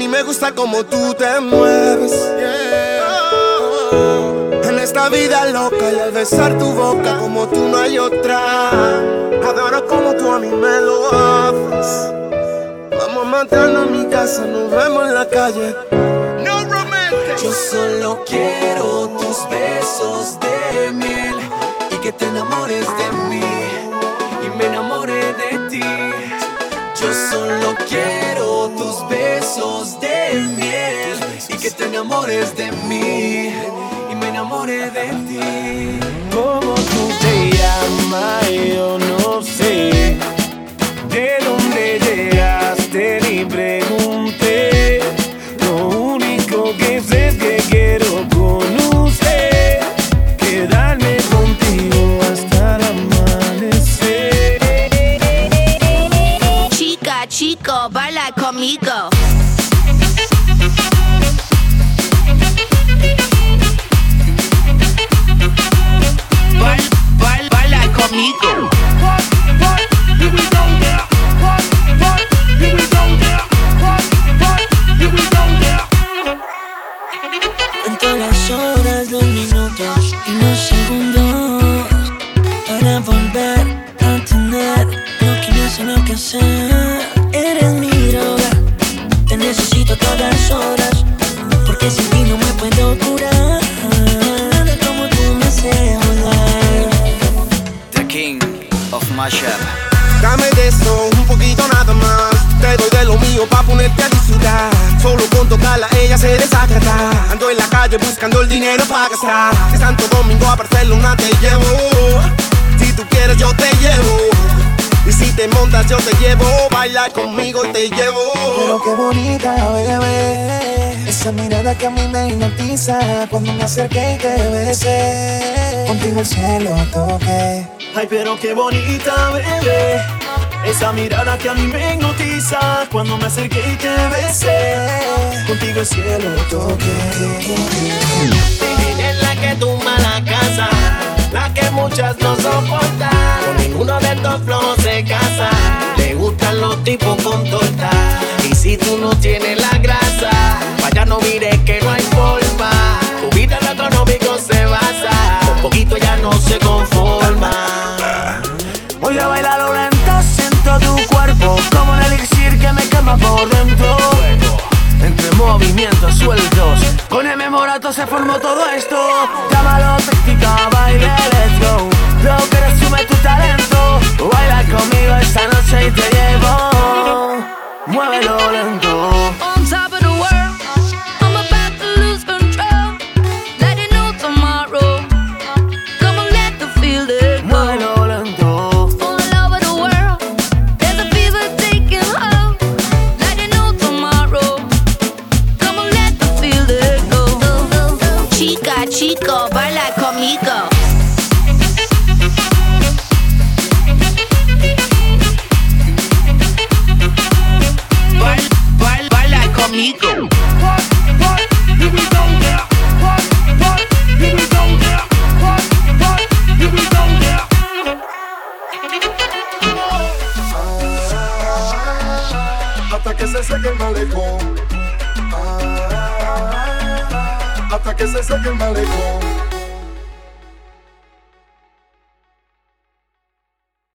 mí me gusta como tú te mueves. En esta vida loca y al besar tu boca como tú no hay otra. Adoro como tú a mí me lo haces. Vamos a matarnos en mi casa, nos vemos en la calle. No romantic. Yo solo quiero tus besos de miel y que te enamores de mí y me enamore de ti. Yo solo quiero enamores de mí y me enamore de ti. ¿Cómo tú te llamas? Yo no sé. ¿De dónde llegaste? Ni pregunté. Lo único que sé es que quiero con usted quedarme contigo hasta el amanecer. Chica, chico, baila conmigo. Y los segundos para volver a tener lo que me hace lo que. Eres mi droga, te necesito todas horas porque sin ti no me puedo curar. Nada como tú me haces volar. The king of mashup. Dame de eso, un poquito nada más. Te doy de lo mío pa' ponerte a se desacata. Ando en la calle buscando el dinero para gastar. De Santo Domingo a Barcelona te llevo. Si tú quieres yo te llevo. Y si te montas yo te llevo. Baila conmigo y te llevo. Pero qué bonita, bebé. Esa mirada que a mí me hipnotiza cuando me acerqué y te besé. Contigo el cielo toqué. Ay, pero qué bonita, bebé. Esa mirada que a mí me hipnotiza cuando me acerqué y te besé. Contigo el cielo toqué. Es la que tumba la casa, la que muchas no soportan. Con ninguno de estos flojos se casa. Le gustan los tipos con torta. Y si tú no tienes la grasa, vaya no mires que no hay se formó todo esto. Llámalo táctica, baile, let's go. Lo que resume tu talento. Baila conmigo esta noche chico, baila conmigo. Baila, baila, baila conmigo. Hasta que se seque el malecón. Hasta que se seque el malecón.